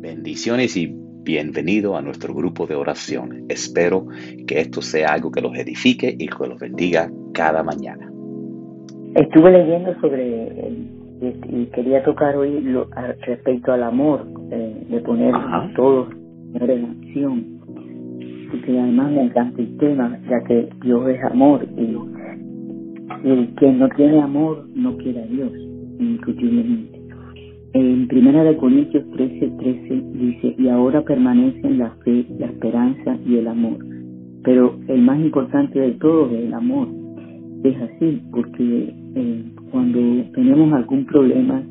Bendiciones y bienvenido a nuestro grupo de oración. Espero que esto sea algo que los edifique y que los bendiga cada mañana. Estuve leyendo sobre, y quería tocar hoy lo, respecto al amor, eh, de poner todo en acción. Porque además me encanta el tema, ya que Dios es amor y, y quien no tiene amor no quiere a Dios, indiscutiblemente. En Primera de Corintios 13, 13 dice, y ahora permanecen la fe, la esperanza y el amor. Pero el más importante de todo es el amor. Es así, porque eh, cuando tenemos algún problema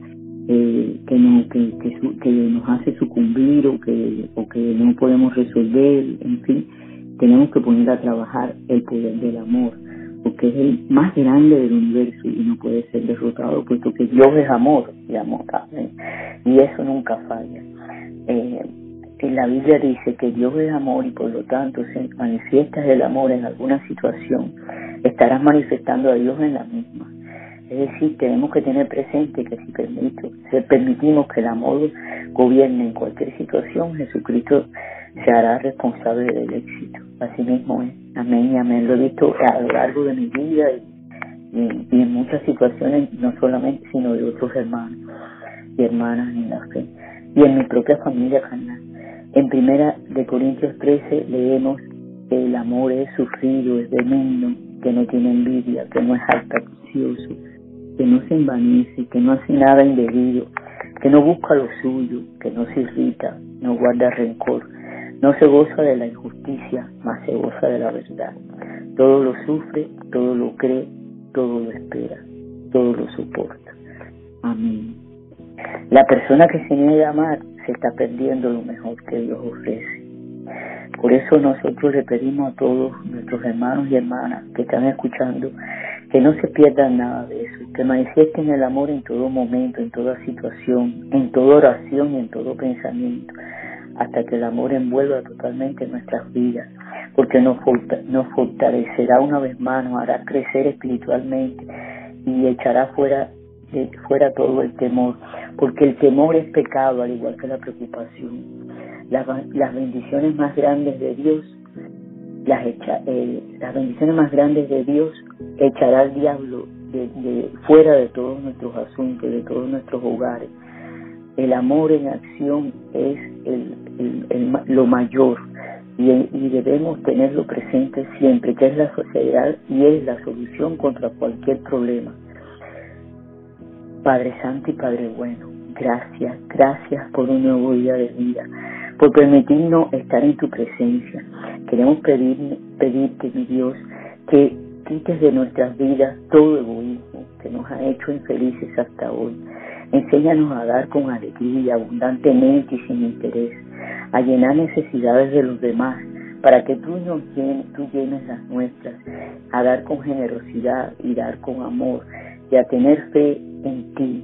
eh, que, no, que, que, nos hace sucumbir o que, o que no podemos resolver, en fin, tenemos que poner a trabajar el poder del amor porque es el más grande del universo y no puede ser derrotado, puesto que Dios es amor y amor también. Y eso nunca falla. Eh, en la Biblia dice que Dios es amor y por lo tanto si manifiestas el amor en alguna situación, estarás manifestando a Dios en la misma. Es decir, tenemos que tener presente que si, permito, si permitimos que el amor gobierne en cualquier situación, Jesucristo se hará responsable del éxito. Así mismo es. Amén y amén. Lo he visto a lo largo de mi vida y, en muchas situaciones, no solamente, sino de otros hermanos y hermanas en la fe. Y en mi propia familia carnal. En primera de Corintios 13 leemos que el amor es sufrido, es benigno, que no tiene envidia, que no es jactancioso, que no se envanece, que no hace nada indebido, que no busca lo suyo, que no se irrita, no guarda rencor, no se goza de la injusticia, mas se goza de la verdad. Todo lo sufre, todo lo cree, todo lo espera, todo lo soporta. Amén. La persona que se niega a amar se está perdiendo lo mejor que Dios ofrece. Por eso nosotros le pedimos a todos nuestros hermanos y hermanas que están escuchando que no se pierdan nada de eso, que manifiesten el amor en todo momento, en toda situación, en toda oración y en todo pensamiento, hasta que el amor envuelva totalmente nuestras vidas, porque nos, nos fortalecerá una vez más, nos hará crecer espiritualmente y echará fuera, de, fuera todo el temor, porque el temor es pecado al igual que la preocupación. Las, bendiciones más grandes de Dios, las, eh, las bendiciones más grandes de Dios echará al diablo de, fuera de todos nuestros asuntos, de todos nuestros hogares. El amor en acción es lo mayor y, debemos tenerlo presente siempre, que es la sociedad y es la solución contra cualquier problema. Padre Santo y Padre Bueno, gracias, gracias por un nuevo día de vida, por permitirnos estar en tu presencia. Queremos pedir, pedirte, mi Dios, que quites de nuestras vidas todo egoísmo que nos ha hecho infelices hasta hoy. Enséñanos a dar con alegría, abundantemente y sin interés, a llenar necesidades de los demás, para que tú nos llenes, tú llenes las nuestras, a dar con generosidad y dar con amor, y a tener fe en ti,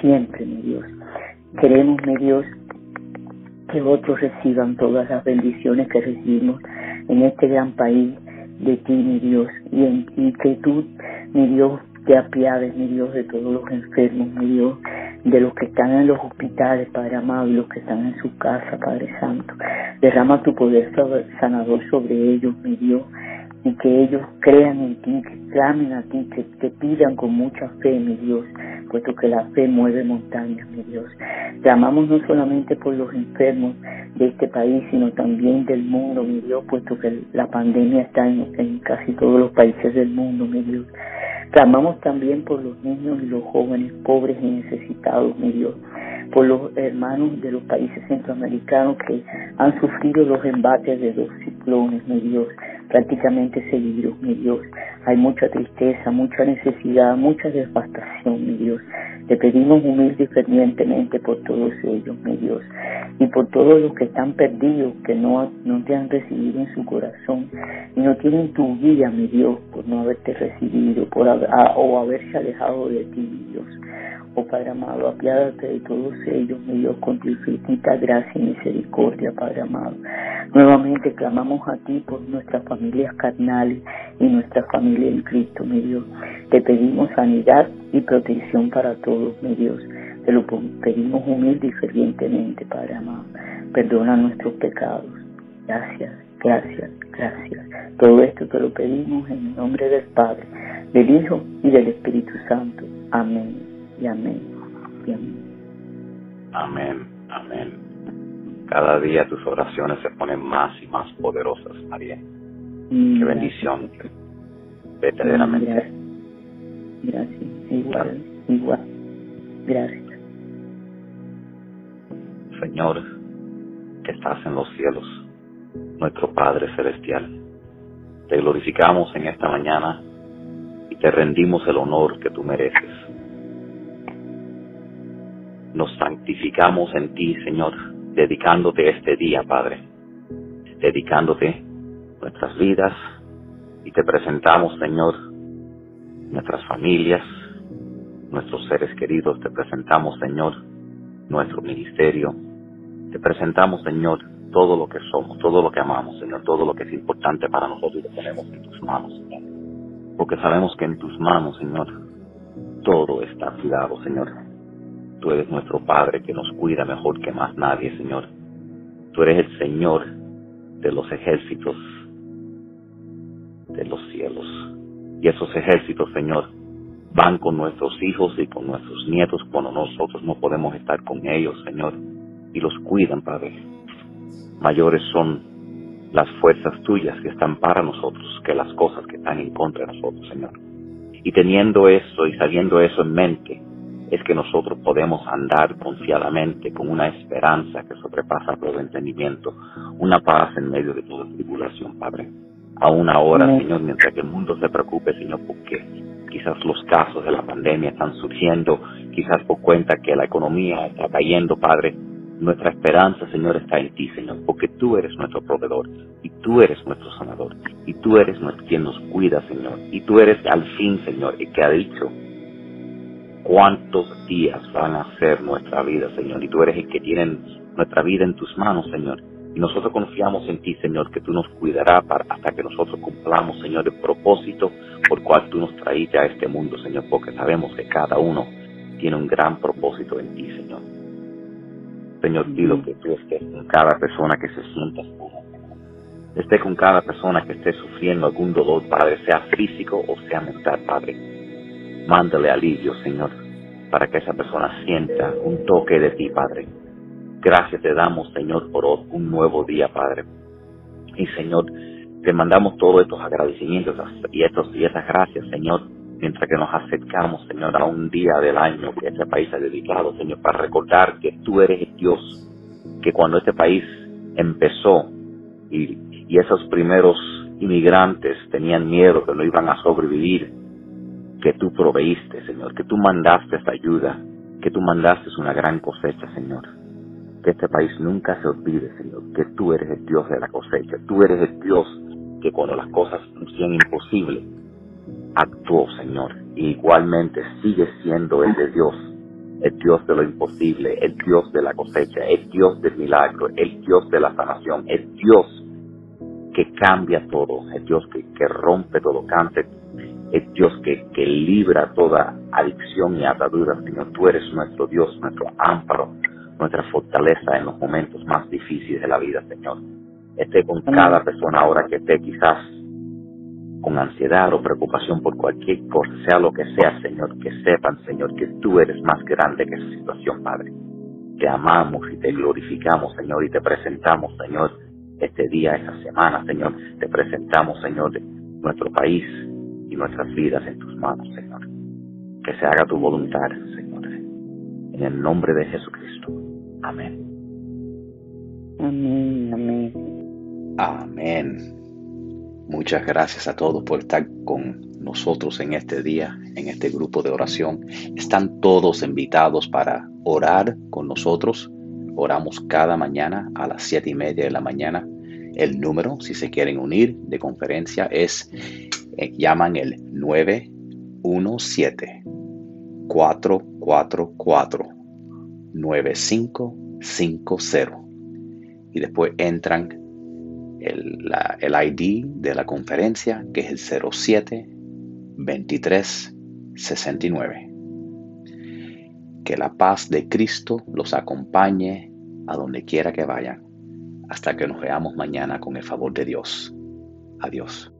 siempre, mi Dios. Queremos, mi Dios, que otros reciban todas las bendiciones que recibimos en este gran país de ti, mi Dios, y, en, y que tú, mi Dios, te apiades, mi Dios, de todos los enfermos, mi Dios, de los que están en los hospitales, Padre amado, y los que están en su casa, Padre Santo. Derrama tu poder sanador sobre ellos, mi Dios, y que ellos crean en ti, que clamen a ti, que te pidan con mucha fe, mi Dios, puesto que la fe mueve montañas, mi Dios. Clamamos no solamente por los enfermos de este país, sino también del mundo, mi Dios, puesto que la pandemia está en, en casi todos los países del mundo, mi Dios. Clamamos también por los niños y los jóvenes pobres y necesitados, mi Dios, por los hermanos de los países centroamericanos que han sufrido los embates de dos ciclones, mi Dios, prácticamente seguidos, mi Dios. Hay mucha tristeza, mucha necesidad, mucha devastación, mi Dios. Te pedimos humilde y fervientemente por todos ellos, mi Dios, y por todos los que están perdidos, que no, no te han recibido en su corazón y no tienen tu guía, mi Dios, por no haberte recibido por, o haberse alejado de ti, mi Dios. Oh Padre amado, apiádate de todos ellos, mi Dios, con tu infinita gracia y misericordia, Padre amado. Nuevamente clamamos a ti por nuestras familias carnales y nuestra familia en Cristo, mi Dios. Te pedimos sanidad y protección para todos, mi Dios. Te lo pedimos humilde y fervientemente, Padre amado. Perdona nuestros pecados. Gracias, gracias, gracias. Todo esto te lo pedimos en el nombre del Padre, del Hijo y del Espíritu Santo. Amén y amén y amén. Amén, amén. Cada día tus oraciones se ponen más y más poderosas, María. Mm, Qué bendición, verdaderamente. Gracias. Gracias. Igual, igual. Gracias. Señor, que estás en los cielos, nuestro Padre Celestial, te glorificamos en esta mañana y te rendimos el honor que tú mereces. Nos santificamos en ti, Señor, dedicándote este día, Padre, dedicándote nuestras vidas y te presentamos, Señor, nuestras familias, nuestros seres queridos, te presentamos, Señor, nuestro ministerio, te presentamos, Señor, todo lo que somos, todo lo que amamos, Señor, todo lo que es importante para nosotros y lo tenemos en tus manos, Señor. Porque sabemos que en tus manos, Señor, todo está cuidado, Señor. Tú eres nuestro Padre que nos cuida mejor que más nadie, Señor. Tú eres el Señor de los ejércitos de los cielos. Y esos ejércitos, Señor, van con nuestros hijos y con nuestros nietos cuando nosotros no podemos estar con ellos, Señor, y los cuidan, Padre. Mayores son las fuerzas tuyas que están para nosotros que las cosas que están en contra de nosotros, Señor. Y teniendo eso y sabiendo eso en mente, es que nosotros podemos andar confiadamente con una esperanza que sobrepasa todo entendimiento, una paz en medio de toda tribulación, Padre. Aún ahora, Señor, mientras que el mundo se preocupe, Señor, porque quizás los casos de la pandemia están surgiendo, quizás por cuenta que la economía está cayendo, Padre, nuestra esperanza, Señor, está en ti, Señor, porque tú eres nuestro proveedor y tú eres nuestro sanador y tú eres quien nos cuida, Señor, y tú eres al fin, Señor, el que ha dicho cuántos días van a ser nuestra vida, Señor, y tú eres el que tiene nuestra vida en tus manos, Señor. Y nosotros confiamos en ti, Señor, que tú nos cuidarás hasta que nosotros cumplamos, Señor, el propósito por cual tú nos traíste a este mundo, Señor, porque sabemos que cada uno tiene un gran propósito en ti, Señor. Señor, pido que tú estés con cada persona que se sienta esté con cada persona que esté sufriendo algún dolor, Padre, sea físico o sea mental, Padre. Mándale alivio, Señor, para que esa persona sienta un toque de ti, Padre Gracias te damos, Señor, por un nuevo día, Padre. Y, Señor, te mandamos todos estos agradecimientos y, estos, y estas gracias, Señor, mientras que nos acercamos, Señor, a un día del año que este país ha dedicado, Señor, para recordar que tú eres Dios, que cuando este país empezó y, y esos primeros inmigrantes tenían miedo que no iban a sobrevivir, que tú proveíste, Señor, que tú mandaste esta ayuda, que tú mandaste una gran cosecha, Señor. Que este país nunca se olvide, Señor, que tú eres el Dios de la cosecha, tú eres el Dios que cuando las cosas parecían imposibles, actuó, Señor, igualmente sigue siendo el de Dios, el Dios de lo imposible, el Dios de la cosecha, el Dios del milagro, el Dios de la sanación, el Dios que cambia todo, el Dios que, que rompe todo cáncer, el Dios que, que libra toda adicción y atadura, Señor. Tú eres nuestro Dios, nuestro amparo, nuestra fortaleza en los momentos más difíciles de la vida, Señor. Esté con cada persona ahora que esté quizás con ansiedad o preocupación por cualquier cosa, sea lo que sea, Señor, que sepan, Señor, que tú eres más grande que esa situación, Padre. Te amamos y te glorificamos, Señor, y te presentamos, Señor, este día, esta semana, Señor. Te presentamos, Señor, nuestro país y nuestras vidas en tus manos, Señor. Que se haga tu voluntad, Señor. En el nombre de Jesucristo. Amén. Amén, amén. Amén. Muchas gracias a todos por estar con nosotros en este día, en este grupo de oración. Están todos invitados para orar con nosotros. Oramos cada mañana a las siete y media de la mañana. El número, si se quieren unir de conferencia, es, llaman el 917 444 9550. Y después entran el, el ID de la conferencia, que es el 07 23 69. Que la paz de Cristo los acompañe a donde quiera que vayan, hasta que nos veamos mañana con el favor de Dios. Adiós.